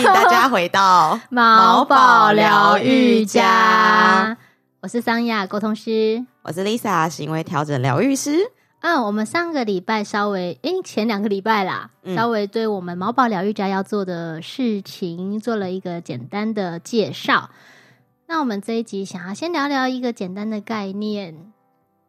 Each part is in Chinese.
迎大家回到 毛宝疗愈家。我是桑雅沟通师，我是 Lisa 行为调整疗愈师。嗯，我们上个礼拜稍微，哎，前两个礼拜啦，嗯、稍微对我们毛宝疗愈家要做的事情做了一个简单的介绍。那我们这一集想要先聊聊一个简单的概念，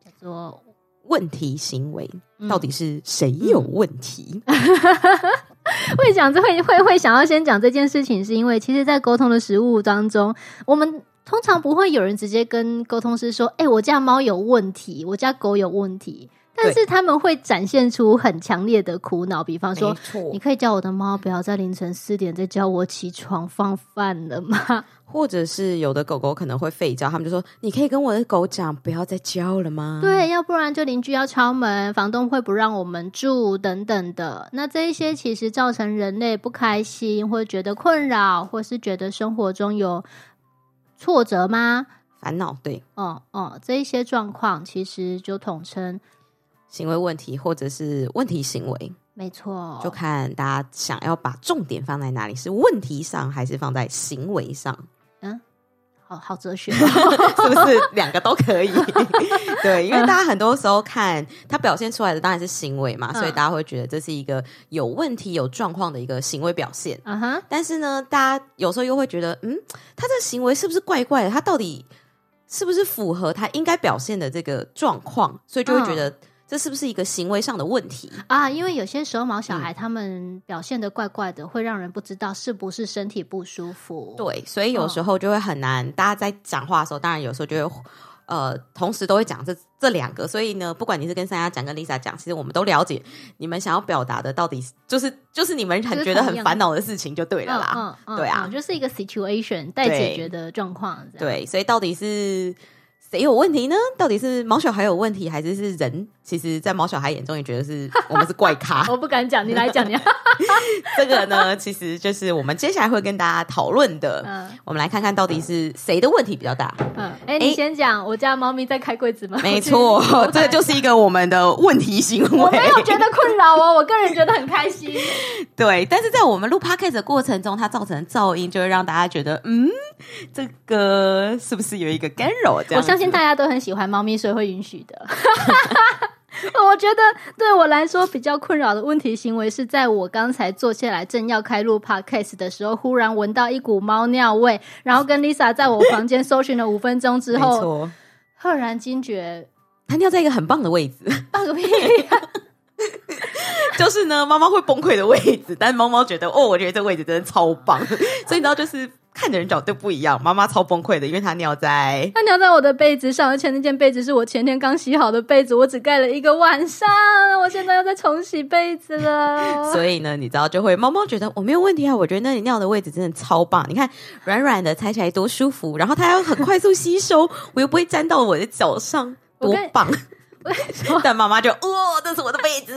叫做问题行为，到底是谁有问题？嗯 会讲这会会会想要先讲这件事情，是因为其实，在沟通的实务当中，我们通常不会有人直接跟沟通师说：“哎、我家猫有问题，我家狗有问题。”但是他们会展现出很强烈的苦恼，比方说：“你可以叫我的猫不要在凌晨四点再叫我起床放饭了吗？” 或者是有的狗狗可能会吠叫，他们就说：“你可以跟我的狗讲，不要再叫了吗？”对，要不然就邻居要敲门，房东会不让我们住等等的。那这一些其实造成人类不开心，或觉得困扰，或是觉得生活中有挫折吗？烦恼，对，哦哦，这一些状况其实就统称行为问题，或者是问题行为。没错，就看大家想要把重点放在哪里，是问题上，还是放在行为上？嗯，好好哲学，是不是两个都可以？对，因为大家很多时候看他表现出来的当然是行为嘛，所以大家会觉得这是一个有问题、有状况的一个行为表现。嗯哼。但是呢，大家有时候又会觉得，嗯，他这个行为是不是怪怪的？他到底是不是符合他应该表现的这个状况？所以就会觉得。这是不是一个行为上的问题啊？因为有些时候毛小孩他们表现的怪怪的，嗯、会让人不知道是不是身体不舒服。对，所以有时候就会很难。哦、大家在讲话的时候，当然有时候就会呃，同时都会讲这这两个。所以呢，不管你是跟三亚讲，跟 Lisa 讲，其实我们都了解你们想要表达的到底是就是就是你们很觉得很烦恼的事情就对了啦。嗯嗯、对啊、嗯，就是一个 situation 待解决的状况。对，所以到底是。谁有问题呢？到底是毛小孩有问题，还是是人？其实，在毛小孩眼中也觉得是 我们是怪咖。我不敢讲，你来讲讲。这个呢，其实就是我们接下来会跟大家讨论的。嗯，我们来看看到底是谁的问题比较大。嗯，哎，你先讲。我家猫咪在开柜子吗？没错，这个就是一个我们的问题行为。我没有觉得困扰哦，我个人觉得很开心。对，但是在我们录 podcast 的过程中，它造成的噪音就会让大家觉得，嗯，这个是不是有一个干扰？这样，我相信大家都很喜欢猫咪，所以会允许的。我觉得对我来说比较困扰的问题行为是在我刚才坐下来正要开录 podcast 的时候，忽然闻到一股猫尿味，然后跟 Lisa 在我房间搜寻了五分钟之后，赫然惊觉，它尿在一个很棒的位置，棒个屁！就是呢，猫猫会崩溃的位置，但是猫猫觉得，哦，我觉得这位置真的超棒，所以你知道就是。看的人角度不一样，妈妈超崩溃的，因为她尿在她尿在我的被子上，而且那件被子是我前天刚洗好的被子，我只盖了一个晚上，我现在要再重洗被子了。所以呢，你知道就会猫猫觉得我没有问题啊，我觉得那里尿的位置真的超棒，你看软软的，踩起来多舒服，然后它要很快速吸收，我又不会沾到我的脚上，多棒！但妈妈就哦，这是我的被子。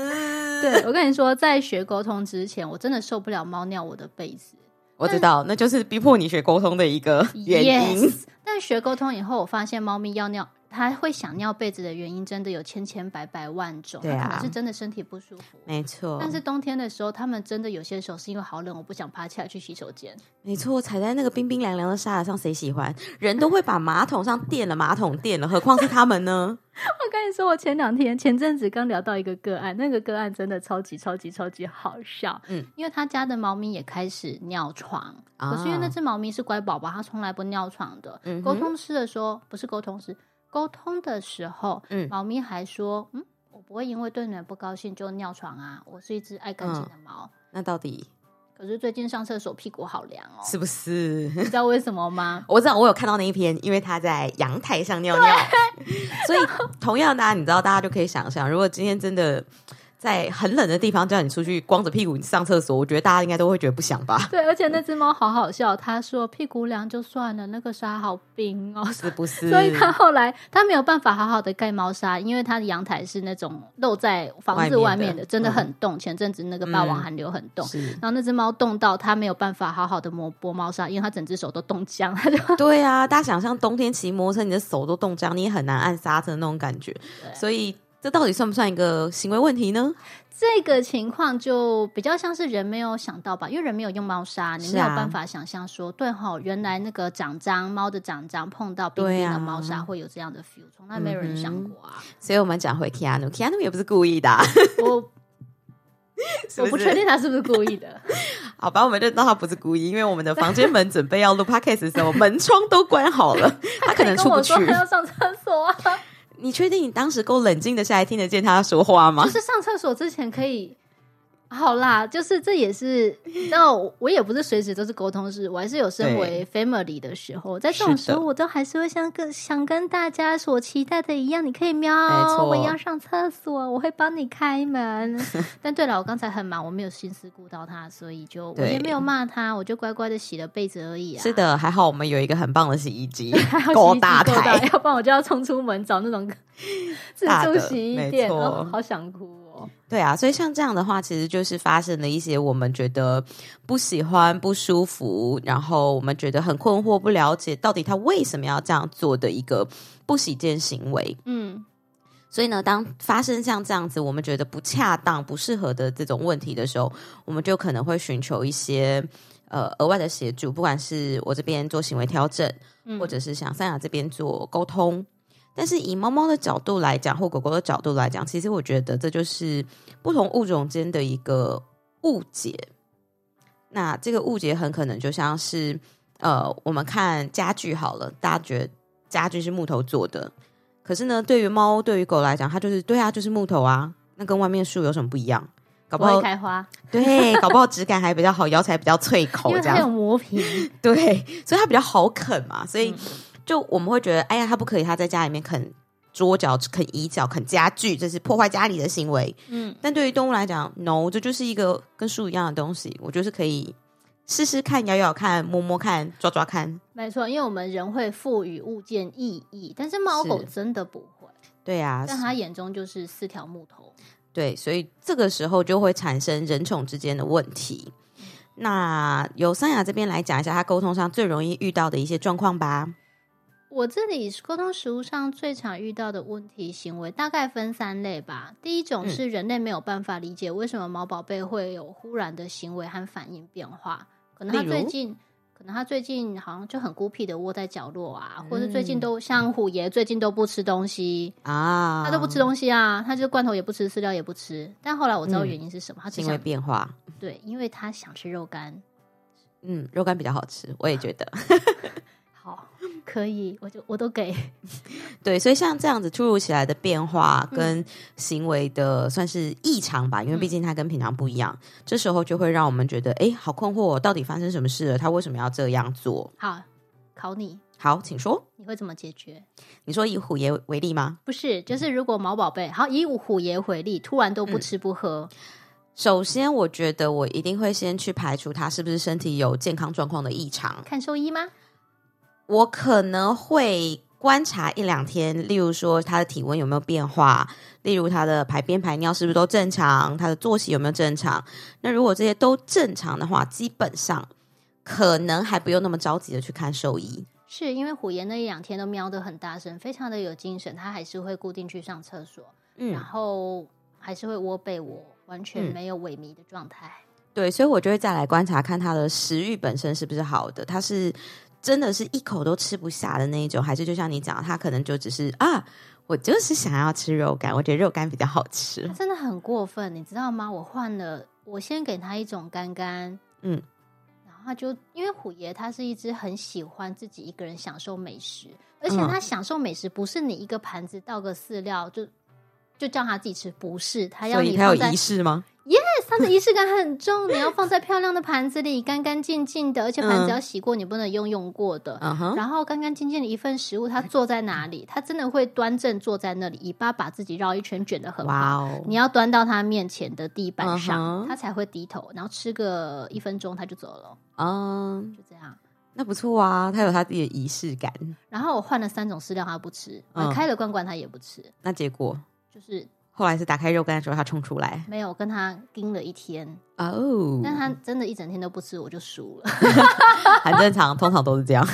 对，我跟你说，在学沟通之前，我真的受不了猫尿我的被子。我知道，那就是逼迫你学沟通的一个原因。Yes, 但学沟通以后，我发现猫咪要尿。他会想尿被子的原因真的有千千百百万种，对啊，可能是真的身体不舒服，没错。但是冬天的时候，他们真的有些时候是因为好冷，我不想爬起来去洗手间。没错，踩在那个冰冰凉凉的沙子上，谁喜欢？人都会把马桶上垫了，马桶垫了，何况是他们呢？我跟你说，我前两天前阵子刚聊到一个个案，那个个案真的超级超级超级好笑。嗯，因为他家的猫咪也开始尿床，啊、可是因为那只猫咪是乖宝宝，它从来不尿床的。嗯，沟通师的说不是沟通师。沟通的时候，嗯，猫咪还说，嗯，我不会因为对你们不高兴就尿床啊，我是一只爱干净的猫。嗯，那到底？可是最近上厕所屁股好凉哦，是不是？你知道为什么吗？我知道，我有看到那一篇，因为他在阳台上尿尿，所以同样的，你知道，大家就可以想象，如果今天真的。在很冷的地方叫你出去光着屁股上厕所，我觉得大家应该都会觉得不想吧？对，而且那只猫好好笑，它说屁股凉就算了，那个沙好冰哦，是不是？所以它后来它没有办法好好的盖猫砂，因为它的阳台是那种露在房子外面的，面的真的很冻。嗯、前阵子那个霸王寒流很冻，嗯、然后那只猫冻到它没有办法好好的磨拨猫砂，因为它整只手都冻僵。他就对啊，大家想象冬天骑摩托车，你的手都冻僵，你也很难按刹车那种感觉，所以。这到底算不算一个行为问题呢？这个情况就比较像是人没有想到吧，因为人没有用猫砂，你没有办法想象说，对哈，原来那个长章猫的长章碰到冰冰的猫砂会有这样的 feel，从来没有人想过啊。所以我们讲回 Keanu，Keanu 也不是故意的，我 我不确定他是不是故意的。好吧，我们就当他不是故意，因为我们的房间门准备要录 podcast 的时候，门窗都关好了，他可能出不去，他要上厕所啊。你确定你当时够冷静的下来听得见他说话吗？就是上厕所之前可以。好啦，就是这也是，那我也不是随时都是沟通式，我还是有身为 family 的时候，在这种时候，我都还是会像跟想跟大家所期待的一样，你可以喵，我要上厕所，我会帮你开门。但对了，我刚才很忙，我没有心思顾到他，所以就我也没有骂他，我就乖乖的洗了被子而已啊。是的，还好我们有一个很棒的洗衣机，够大台，要不然我就要冲出门找那种自助洗衣店，哦，好想哭。对啊，所以像这样的话，其实就是发生了一些我们觉得不喜欢、不舒服，然后我们觉得很困惑、不了解到底他为什么要这样做的一个不喜见行为。嗯，所以呢，当发生像这样子我们觉得不恰当、不适合的这种问题的时候，我们就可能会寻求一些呃额外的协助，不管是我这边做行为调整，嗯、或者是像三亚这边做沟通。但是以猫猫的角度来讲，或狗狗的角度来讲，其实我觉得这就是不同物种间的一个误解。那这个误解很可能就像是，呃，我们看家具好了，大家觉得家具是木头做的，可是呢，对于猫、对于狗来讲，它就是对啊，就是木头啊，那跟外面树有什么不一样？搞不好开花，对，搞不好质感还比较好，咬起来比较脆口，这样，磨皮，对，所以它比较好啃嘛，所以。嗯就我们会觉得，哎呀，他不可以，他在家里面啃桌角、啃椅脚、啃家具，这是破坏家里的行为。嗯，但对于动物来讲，no，这就是一个跟树一样的东西，我就是可以试试看、咬咬看、摸摸看、抓抓看。没错，因为我们人会赋予物件意义，但是猫狗真的不会。对啊，在他眼中就是四条木头。对，所以这个时候就会产生人宠之间的问题。嗯、那由三雅这边来讲一下，他沟通上最容易遇到的一些状况吧。我这里沟通实务上最常遇到的问题行为大概分三类吧。第一种是人类没有办法理解为什么毛宝贝会有忽然的行为和反应变化，可能他最近，可能他最近好像就很孤僻的窝在角落啊，或者最近都像虎爷最近都不吃东西啊，他都不吃东西啊，他就罐头也不吃，饲料也不吃。但后来我知道原因是什么，他行为变化，对，因为他想吃肉干，嗯，肉干比较好吃，我也觉得。好，可以，我就我都给。对，所以像这样子突如其来的变化跟行为的算是异常吧，嗯、因为毕竟它跟平常不一样，嗯、这时候就会让我们觉得，哎，好困惑，到底发生什么事了？他为什么要这样做？好，考你。好，请说。你会怎么解决？你说以虎爷为例吗？不是，就是如果毛宝贝好以虎爷为例，突然都不吃不喝。嗯、首先，我觉得我一定会先去排除他是不是身体有健康状况的异常。看兽医吗？我可能会观察一两天，例如说他的体温有没有变化，例如他的排便排尿是不是都正常，他的作息有没有正常。那如果这些都正常的话，基本上可能还不用那么着急的去看兽医。是因为虎爷那一两天都喵得很大声，非常的有精神，他还是会固定去上厕所，嗯，然后还是会窝被窝，完全没有萎靡的状态。嗯。对，所以我就会再来观察看他的食欲本身是不是好的，他是。真的是一口都吃不下的那一种，还是就像你讲，他可能就只是啊，我就是想要吃肉干，我觉得肉干比较好吃。真的很过分，你知道吗？我换了，我先给他一种干干，嗯，然后他就因为虎爷他是一只很喜欢自己一个人享受美食，而且他享受美食不是你一个盘子倒个饲料就就叫他自己吃，不是他要你，他有仪式吗？Yes，它的仪式感很重，你要放在漂亮的盘子里，干干净净的，而且盘子要洗过，你不能用用过的。Uh huh. 然后干干净净的一份食物，它坐在哪里？它真的会端正坐在那里，尾巴把自己绕一圈卷的很好。你要端到它面前的地板上，它、uh huh. 才会低头，然后吃个一分钟，它就走了。嗯、uh，huh. 就这样，那不错啊，它有它自己的仪式感。然后我换了三种饲料，它不吃；我、uh. 开了罐罐，它也不吃。那结果就是。后来是打开肉干的时候，他冲出来，没有跟他盯了一天哦，oh. 但他真的一整天都不吃，我就输了，很正常，通常都是这样。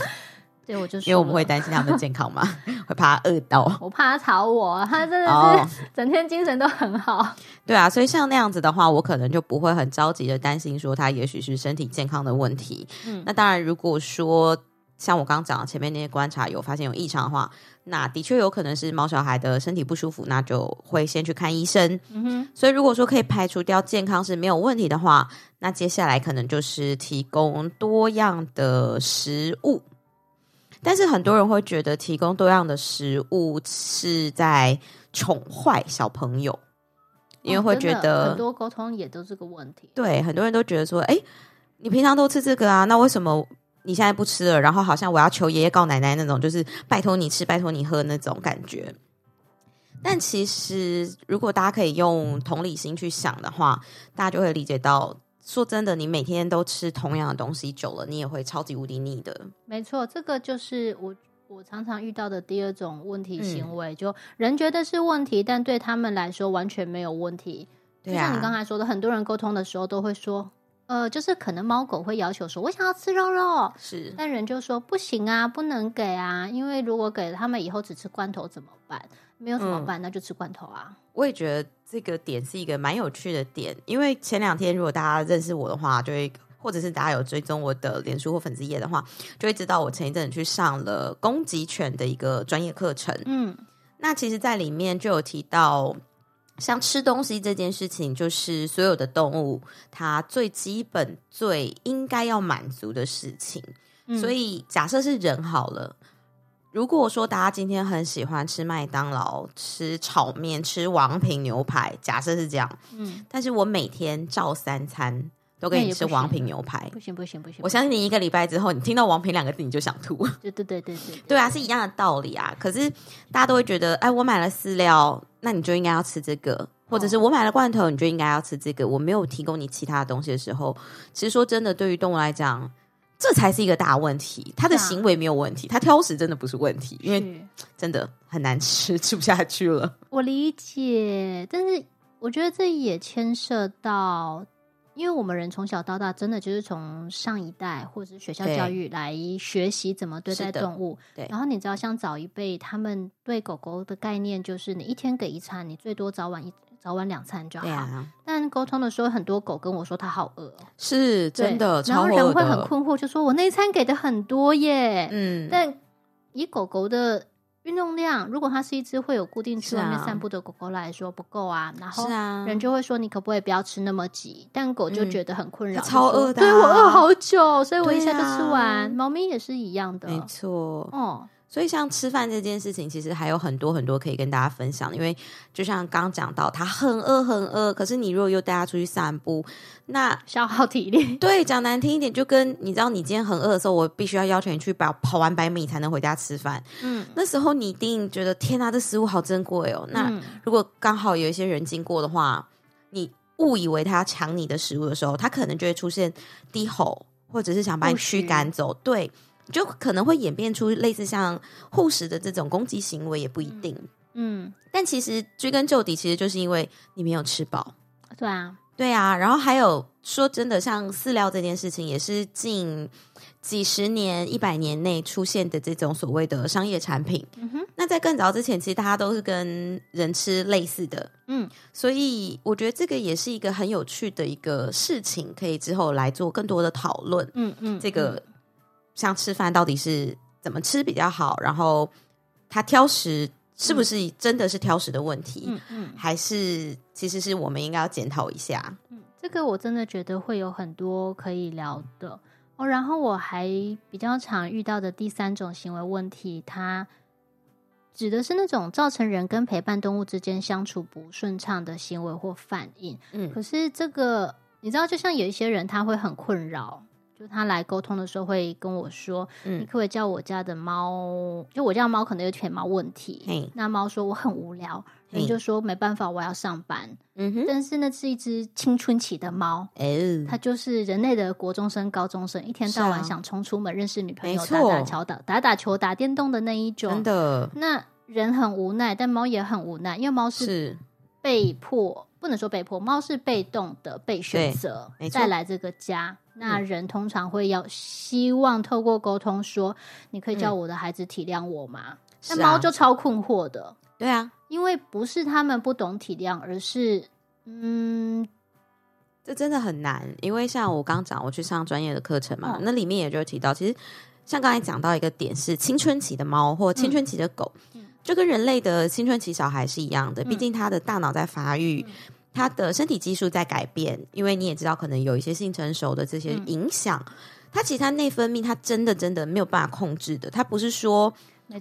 对，我就因为我们会担心他们的健康嘛，会怕他饿到。我怕他吵我，他真的是整天精神都很好。Oh. 对啊，所以像那样子的话，我可能就不会很着急的担心说他也许是身体健康的问题。嗯，那当然，如果说像我刚刚讲的前面那些观察有发现有异常的话，那的确有可能是毛小孩的身体不舒服，那就会先去看医生。嗯哼，所以如果说可以排除掉健康是没有问题的话，那接下来可能就是提供多样的食物。但是很多人会觉得提供多样的食物是在宠坏小朋友，因为会觉得、哦、很多沟通也都是个问题。对，很多人都觉得说，哎，你平常都吃这个啊，那为什么？你现在不吃了，然后好像我要求爷爷告奶奶那种，就是拜托你吃，拜托你喝那种感觉。但其实，如果大家可以用同理心去想的话，大家就会理解到，说真的，你每天都吃同样的东西久了，你也会超级无敌腻的。没错，这个就是我我常常遇到的第二种问题行为，嗯、就人觉得是问题，但对他们来说完全没有问题。对啊、就像你刚才说的，很多人沟通的时候都会说。呃，就是可能猫狗会要求说，我想要吃肉肉，是，但人就说不行啊，不能给啊，因为如果给了他们以后只吃罐头怎么办？没有怎么办？嗯、那就吃罐头啊。我也觉得这个点是一个蛮有趣的点，因为前两天如果大家认识我的话，就会或者是大家有追踪我的脸书或粉丝页的话，就会知道我前一阵去上了攻击犬的一个专业课程。嗯，那其实，在里面就有提到。像吃东西这件事情，就是所有的动物它最基本、最应该要满足的事情。嗯、所以，假设是人好了，如果说大家今天很喜欢吃麦当劳、吃炒面、吃王品牛排，假设是这样，嗯，但是我每天照三餐。都给你吃王品牛排，不行不行不行！我相信你一个礼拜之后，你听到王品两个字你就想吐。对对对对对，对啊，是一样的道理啊。可是大家都会觉得，哎，我买了饲料，那你就应该要吃这个，或者是我买了罐头，你就应该要吃这个。我没有提供你其他的东西的时候，其实说真的，对于动物来讲，这才是一个大问题。它的行为没有问题，它挑食真的不是问题，因为真的很难吃，吃不下去了。我理解，但是我觉得这也牵涉到。因为我们人从小到大，真的就是从上一代或者是学校教育来学习怎么对待动物。对，然后你知道，像早一辈，他们对狗狗的概念就是，你一天给一餐，你最多早晚一早晚两餐就好。啊、但沟通的时候，很多狗跟我说，它好饿，是真的。然后人会很困惑，就说我那一餐给的很多耶。嗯，但以狗狗的。运动量，如果它是一只会有固定去外面散步的狗狗来说不够啊，然后人就会说，你可不可以不要吃那么急？但狗就觉得很困扰，超饿的，对，我饿好久，所以我一下就吃完。猫咪也是一样的，没错，哦。所以，像吃饭这件事情，其实还有很多很多可以跟大家分享。因为就像刚刚讲到，他很饿很饿，可是你如果又带他出去散步，那消耗体力。对，讲难听一点，就跟你知道，你今天很饿的时候，我必须要要求你去跑跑完百米才能回家吃饭。嗯，那时候你一定觉得天哪，这食物好珍贵哦。那如果刚好有一些人经过的话，你误以为他要抢你的食物的时候，他可能就会出现低吼，或者是想把你驱赶走。对。就可能会演变出类似像护食的这种攻击行为，也不一定。嗯，但其实追根究底，其实就是因为你没有吃饱。对啊，对啊。然后还有说真的，像饲料这件事情，也是近几十年、一百年内出现的这种所谓的商业产品。嗯哼。那在更早之前，其实大家都是跟人吃类似的。嗯。所以我觉得这个也是一个很有趣的一个事情，可以之后来做更多的讨论。嗯嗯。这个。像吃饭到底是怎么吃比较好？然后他挑食是不是真的是挑食的问题？嗯嗯，还是其实是我们应该要检讨一下？嗯，这个我真的觉得会有很多可以聊的哦。然后我还比较常遇到的第三种行为问题，它指的是那种造成人跟陪伴动物之间相处不顺畅的行为或反应。嗯，可是这个你知道，就像有一些人他会很困扰。就他来沟通的时候会跟我说：“嗯、你可不可以叫我家的猫？就我家的猫可能有犬猫问题。那猫说我很无聊，你就说没办法，我要上班。嗯哼，但是那是一只青春期的猫，嗯、它就是人类的国中生、高中生，一天到晚想冲出门认识女朋友、打打球、打打打球、打电动的那一种。真的，那人很无奈，但猫也很无奈，因为猫是被迫，不能说被迫，猫是被动的被选择带来这个家。”那人通常会要希望透过沟通说，你可以叫我的孩子体谅我吗？那猫就超困惑的。对啊，因为不是他们不懂体谅，而是嗯，这真的很难。因为像我刚讲，我去上专业的课程嘛，嗯、那里面也就提到，其实像刚才讲到一个点是青春期的猫或青春期的狗，嗯、就跟人类的青春期小孩是一样的。毕竟他的大脑在发育，嗯、他的身体激素在改变。因为你也知道，可能有一些性成熟的这些影响，他、嗯、其实他内分泌，他真的真的没有办法控制的。他不是说。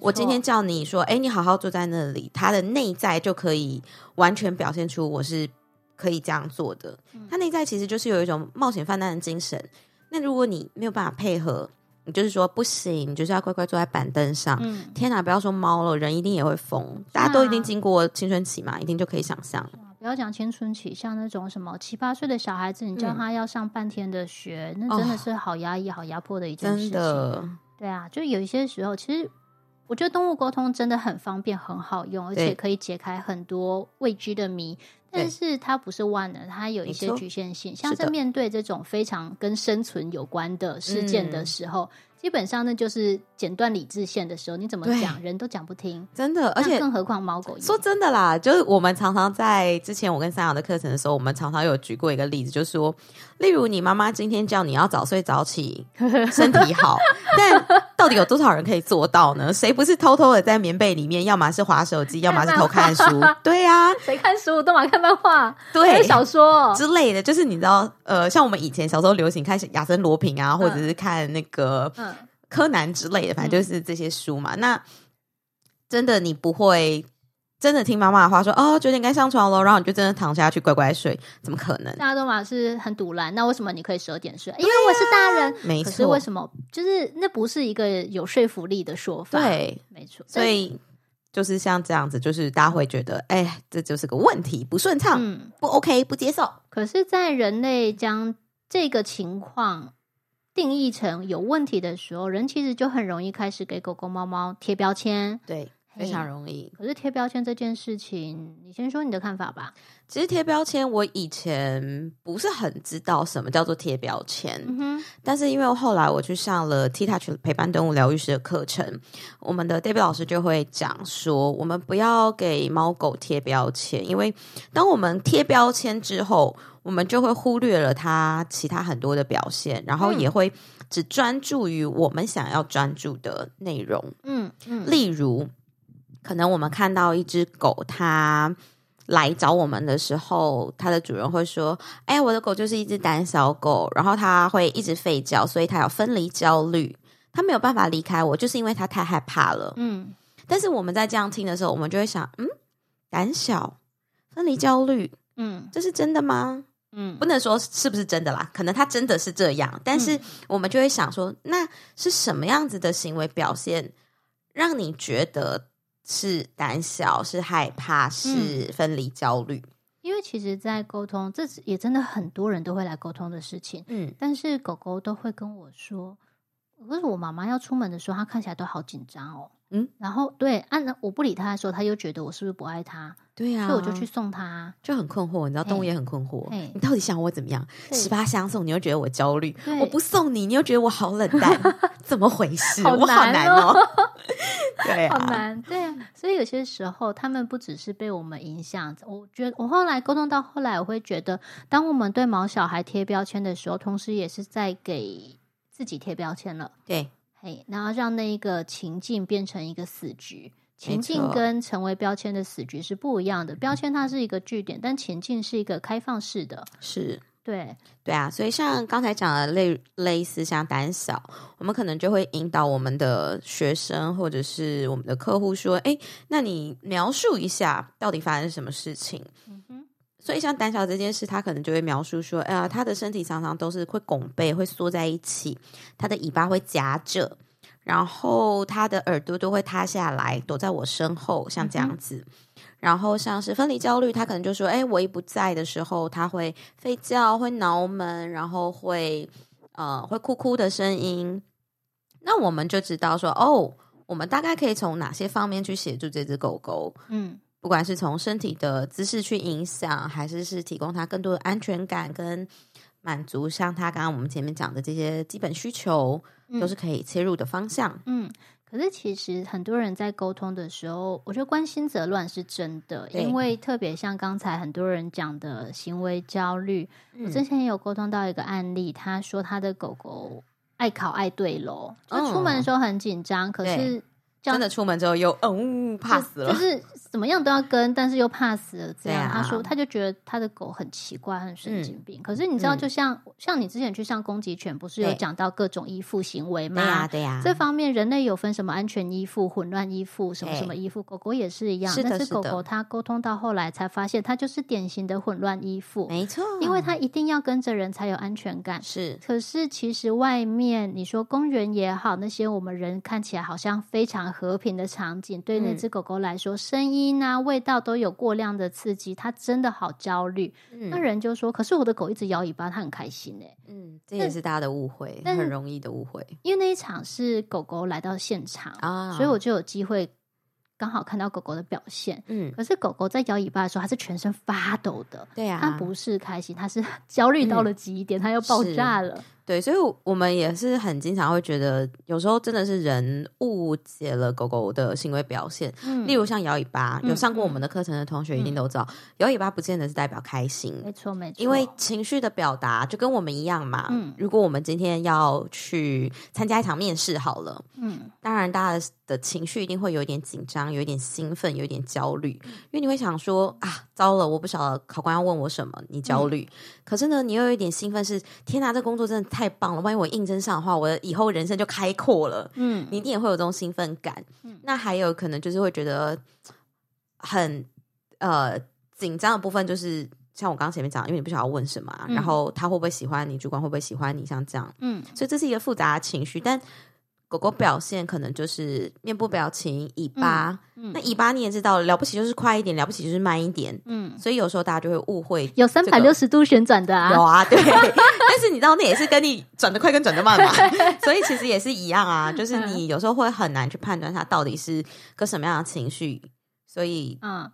我今天叫你说，哎，你好好坐在那里，他的内在就可以完全表现出我是可以这样做的。他内在其实就是有一种冒险犯难的精神。那如果你没有办法配合，你就是说不行，你就是要乖乖坐在板凳上。嗯、天哪，不要说猫了，人一定也会疯。大家都一定经过青春期嘛，一定就可以想象。不要讲青春期，像那种什么七八岁的小孩子，你叫他要上半天的学，嗯、那真的是好压抑、好压迫的一件事情。真的，对啊，就有一些时候，其实。我觉得动物沟通真的很方便，很好用，而且可以解开很多未知的谜。但是它不是万能，它有一些局限性。像是面对这种非常跟生存有关的事件的时候。嗯基本上那就是剪断理智线的时候，你怎么讲人都讲不听，真的，而且更何况猫狗。说真的啦，就是我们常常在之前我跟三阳的课程的时候，我们常常有举过一个例子，就是说，例如你妈妈今天叫你要早睡早起，身体好，但到底有多少人可以做到呢？谁不是偷偷的在棉被里面，要么是划手机，要么是偷看书？对呀、啊，谁看书都嘛看漫画，对，小说之类的，就是你知道，呃，像我们以前小时候流行看亚森罗平啊，或者是看那个。嗯柯南之类的，反正就是这些书嘛。嗯、那真的你不会真的听妈妈的话说哦，九点该上床了，然后你就真的躺下去乖乖睡？怎么可能？大家都嘛是很堵烂。那为什么你可以十二点睡？因为我是大人，没错。可是为什么？就是那不是一个有说服力的说法。对，没错。所以就是像这样子，就是大家会觉得，哎，这就是个问题，不顺畅，嗯、不 OK，不接受。可是，在人类将这个情况。定义成有问题的时候，人其实就很容易开始给狗狗、猫猫贴标签。对，非常容易。可是贴标签这件事情，你先说你的看法吧。其实贴标签，我以前不是很知道什么叫做贴标签。嗯哼。但是因为后来我去上了 T Touch 陪伴动物疗愈师的课程，我们的 David 老师就会讲说，我们不要给猫狗贴标签，因为当我们贴标签之后。我们就会忽略了它其他很多的表现，然后也会只专注于我们想要专注的内容。嗯嗯，例如，可能我们看到一只狗，它来找我们的时候，它的主人会说：“哎呀，我的狗就是一只胆小狗，然后它会一直吠叫，所以它有分离焦虑，它没有办法离开我，就是因为它太害怕了。”嗯，但是我们在这样听的时候，我们就会想：“嗯，胆小，分离焦虑，嗯，这是真的吗？”嗯，不能说是不是真的啦，可能他真的是这样，但是我们就会想说，那是什么样子的行为表现，让你觉得是胆小、是害怕、是分离焦虑？因为其实，在沟通，这也真的很多人都会来沟通的事情。嗯，但是狗狗都会跟我说，可是我妈妈要出门的时候，她看起来都好紧张哦。嗯，然后对，按、啊、我不理他的时候，他又觉得我是不是不爱他？对呀、啊，所以我就去送他，就很困惑。你知道，动物也很困惑。你到底想我怎么样？十八相送，你又觉得我焦虑；我不送你，你又觉得我好冷淡，怎么回事？好哦、我好难哦。对、啊，好难。对啊，所以有些时候，他们不只是被我们影响。我觉得，我后来沟通到后来，我会觉得，当我们对毛小孩贴标签的时候，同时也是在给自己贴标签了。对。嘿，然后让那一个情境变成一个死局，情境跟成为标签的死局是不一样的。标签它是一个据点，但情境是一个开放式的，是对对啊。所以像刚才讲的类类似像胆小，我们可能就会引导我们的学生或者是我们的客户说：“哎，那你描述一下到底发生什么事情？”嗯哼。所以，像胆小这件事，他可能就会描述说：“哎呀，他的身体常常都是会拱背，会缩在一起，他的尾巴会夹着，然后他的耳朵都会塌下来，躲在我身后，像这样子。嗯、然后，像是分离焦虑，他可能就说：‘哎，我一不在的时候，他会吠叫，会挠门，然后会呃会哭哭的声音。’那我们就知道说，哦，我们大概可以从哪些方面去协助这只狗狗？嗯。”不管是从身体的姿势去影响，还是是提供它更多的安全感跟满足，像他刚刚我们前面讲的这些基本需求，都是可以切入的方向。嗯，可是其实很多人在沟通的时候，我觉得关心则乱是真的，因为特别像刚才很多人讲的行为焦虑，嗯、我之前也有沟通到一个案例，他说他的狗狗爱考爱对楼，就出门的时候很紧张，嗯、可是。真的出门之后又嗯怕死了，就是怎么样都要跟，但是又怕死了。这样、啊、他说，他就觉得他的狗很奇怪，很神经病。嗯、可是你知道，就像、嗯、像你之前去上攻击犬，不是有讲到各种依附行为吗？对呀、啊，对呀、啊。这方面人类有分什么安全依附、混乱依附，什么什么依附，狗狗也是一样。是的，但是狗狗它沟通到后来才发现，它就是典型的混乱依附。没错，因为它一定要跟着人才有安全感。是，可是其实外面你说公园也好，那些我们人看起来好像非常和平的场。场景对那只狗狗来说，嗯、声音啊、味道都有过量的刺激，它真的好焦虑。嗯、那人就说：“可是我的狗一直摇尾巴，它很开心哎。”嗯，这也是大家的误会，但很容易的误会。因为那一场是狗狗来到现场啊，所以我就有机会刚好看到狗狗的表现。嗯，可是狗狗在摇尾巴的时候，它是全身发抖的。对呀、啊，它不是开心，它是 焦虑到了极点，它、嗯、要爆炸了。对，所以我们也是很经常会觉得，有时候真的是人误解了狗狗的行为表现。嗯，例如像摇尾巴，有上过我们的课程的同学一定都知道，嗯、摇尾巴不见得是代表开心。没错，没错。因为情绪的表达就跟我们一样嘛。嗯，如果我们今天要去参加一场面试，好了，嗯，当然大家的情绪一定会有一点紧张，有一点兴奋，有一点焦虑，因为你会想说啊，糟了，我不晓得考官要问我什么，你焦虑。嗯、可是呢，你又有一点兴奋是，是天哪，这工作真的太。太棒了！万一我应征上的话，我的以后人生就开阔了。嗯，你一定也会有这种兴奋感。嗯，那还有可能就是会觉得很呃紧张的部分，就是像我刚刚前面讲，因为你不晓得要问什么，啊，嗯，然后他会不会喜欢你，主管会不会喜欢你，像这样。嗯，所以这是一个复杂的情绪，但。狗狗表现可能就是面部表情、尾巴。嗯嗯、那尾巴你也知道，了不起就是快一点，了不起就是慢一点。嗯，所以有时候大家就会误会、这个，有三百六十度旋转的啊，有啊，对。但是你知道，那也是跟你转得快跟转得慢嘛，所以其实也是一样啊。就是你有时候会很难去判断它到底是个什么样的情绪，所以嗯，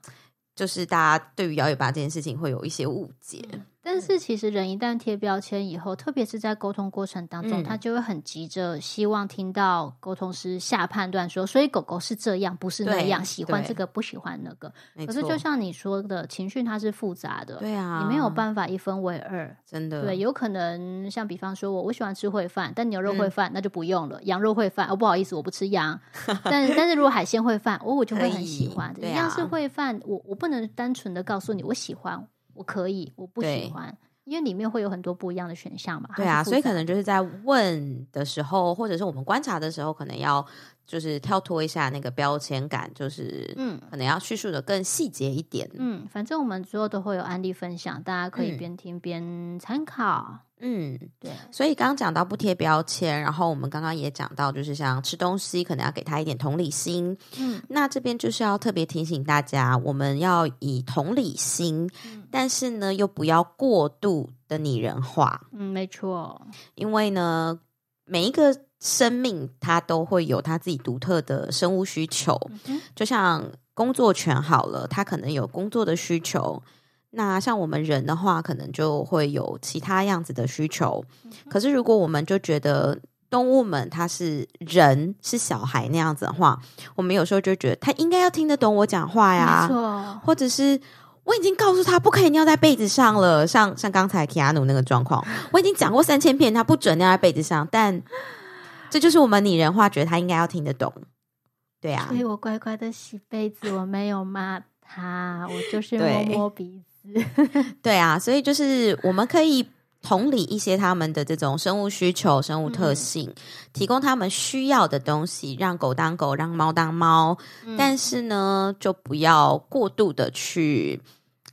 就是大家对于摇尾巴这件事情会有一些误解。嗯但是其实人一旦贴标签以后，特别是在沟通过程当中，嗯、他就会很急着希望听到沟通师下判断说，所以狗狗是这样，不是那样，喜欢这个不喜欢那个。可是就像你说的，情绪它是复杂的，对啊，你没有办法一分为二，真的。对，有可能像比方说我我喜欢吃烩饭，但牛肉烩饭、嗯、那就不用了，羊肉烩饭哦不好意思我不吃羊，但但是如果海鲜烩饭，我我就会很喜欢。一样是烩饭，我我不能单纯的告诉你我喜欢。我可以，我不喜欢，因为里面会有很多不一样的选项嘛。对啊，所以可能就是在问的时候，或者是我们观察的时候，可能要就是跳脱一下那个标签感，就是嗯，可能要叙述的更细节一点。嗯，反正我们之后都会有案例分享，大家可以边听边参考。嗯，对。所以刚刚讲到不贴标签，然后我们刚刚也讲到，就是像吃东西，可能要给他一点同理心。嗯，那这边就是要特别提醒大家，我们要以同理心，嗯、但是呢，又不要过度的拟人化。嗯，没错。因为呢，每一个生命它都会有它自己独特的生物需求，嗯、就像工作犬好了，它可能有工作的需求。那像我们人的话，可能就会有其他样子的需求。可是如果我们就觉得动物们它是人是小孩那样子的话，我们有时候就觉得它应该要听得懂我讲话呀。或者是我已经告诉他不可以尿在被子上了，像像刚才提亚努那个状况，我已经讲过三千遍，他不准尿在被子上。但这就是我们拟人化，觉得他应该要听得懂。对啊，所以我乖乖的洗被子，我没有骂他，我就是摸摸鼻子。对啊，所以就是我们可以同理一些他们的这种生物需求、生物特性，嗯、提供他们需要的东西，让狗当狗，让猫当猫。嗯、但是呢，就不要过度的去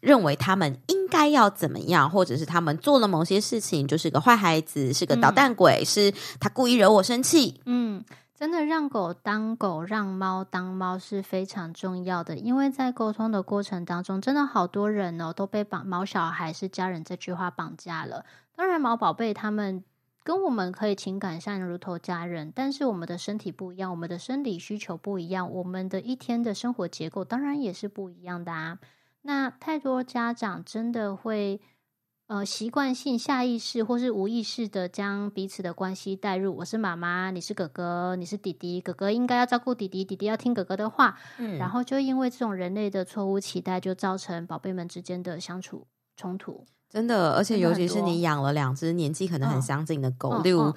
认为他们应该要怎么样，或者是他们做了某些事情就是个坏孩子，是个捣蛋鬼，嗯、是他故意惹我生气。嗯。真的让狗当狗，让猫当猫是非常重要的，因为在沟通的过程当中，真的好多人哦都被绑“毛小孩是家人”这句话绑架了。当然，毛宝贝他们跟我们可以情感上如同家人，但是我们的身体不一样，我们的生理需求不一样，我们的一天的生活结构当然也是不一样的啊。那太多家长真的会。呃习惯性、下意识或是无意识的将彼此的关系带入。我是妈妈，你是哥哥，你是弟弟，哥哥应该要照顾弟弟，弟弟要听哥哥的话。嗯，然后就因为这种人类的错误期待，就造成宝贝们之间的相处冲突。真的，而且尤其是你养了两只年纪可能很相近的狗，例如。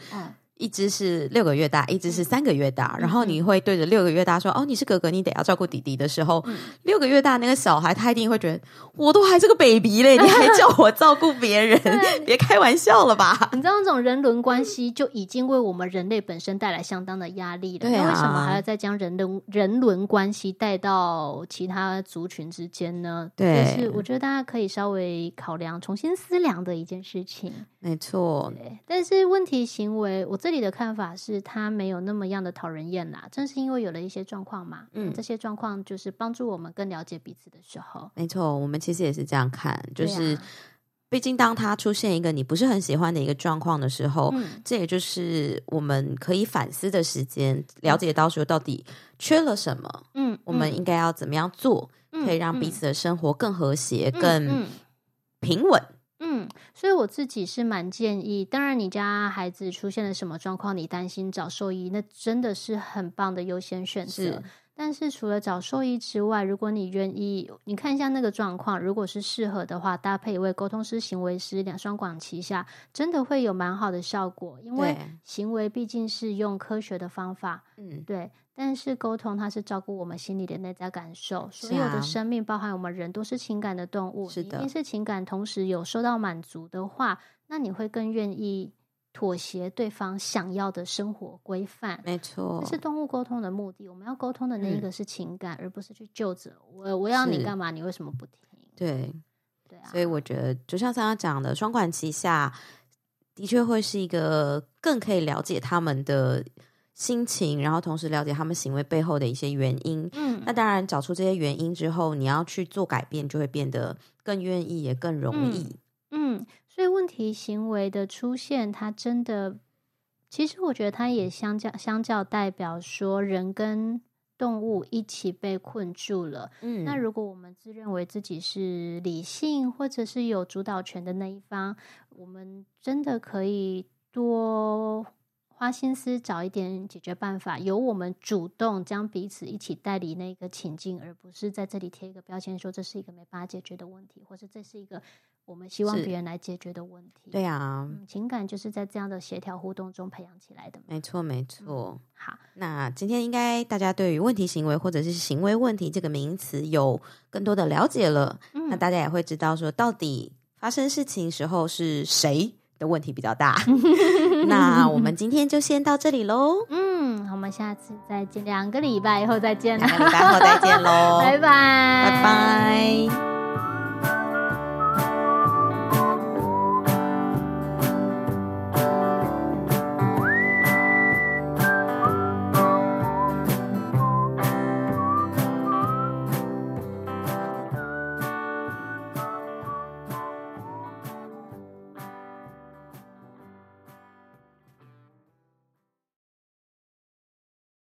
一只是六个月大，一只是三个月大，嗯、然后你会对着六个月大说：“嗯、哦，你是哥哥，你得要照顾弟弟的时候，嗯、六个月大那个小孩他一定会觉得，我都还是个 baby 嘞，你还叫我照顾别人，别开玩笑了吧？”你知道这种人伦关系就已经为我们人类本身带来相当的压力了，对啊，为什么还要再将人伦人伦关系带到其他族群之间呢？对，就是我觉得大家可以稍微考量、重新思量的一件事情。没错，对，但是问题行为我。这里的看法是，他没有那么样的讨人厌啦。正是因为有了一些状况嘛，嗯，这些状况就是帮助我们更了解彼此的时候。没错，我们其实也是这样看，就是，毕竟当他出现一个你不是很喜欢的一个状况的时候，嗯，这也就是我们可以反思的时间，了解到说到底缺了什么，嗯，我们应该要怎么样做，可以让彼此的生活更和谐、更平稳。嗯，所以我自己是蛮建议。当然，你家孩子出现了什么状况，你担心找兽医，那真的是很棒的优先选择。是，但是除了找兽医之外，如果你愿意，你看一下那个状况，如果是适合的话，搭配一位沟通师、行为师，两双管齐下，真的会有蛮好的效果。因为行为毕竟是用科学的方法，嗯，对。但是沟通，它是照顾我们心里的内在感受。所有的生命，包含我们人，都是情感的动物。是的，一定是情感，同时有受到满足的话，那你会更愿意妥协对方想要的生活规范。没错，这是动物沟通的目的。我们要沟通的那一个是情感，嗯、而不是去救责我。我要你干嘛？你为什么不听？对，对啊。所以我觉得，就像刚刚讲的，双管齐下，的确会是一个更可以了解他们的。心情，然后同时了解他们行为背后的一些原因。嗯，那当然找出这些原因之后，你要去做改变，就会变得更愿意，也更容易。嗯，嗯，所以问题行为的出现，它真的，其实我觉得它也相较相较代表说，人跟动物一起被困住了。嗯，那如果我们自认为自己是理性或者是有主导权的那一方，我们真的可以多。花心思找一点解决办法，由我们主动将彼此一起带离那个情境，而不是在这里贴一个标签，说这是一个没办法解决的问题，或是这是一个我们希望别人来解决的问题。对啊、嗯，情感就是在这样的协调互动中培养起来的。没错，没错、嗯。好，那今天应该大家对于问题行为或者是行为问题这个名词有更多的了解了。嗯、那大家也会知道说，到底发生事情时候是谁的问题比较大，那我们今天就先到这里喽。嗯，我们下次再见，两个礼拜以后再见，两个礼拜后再见喽，拜拜，拜拜。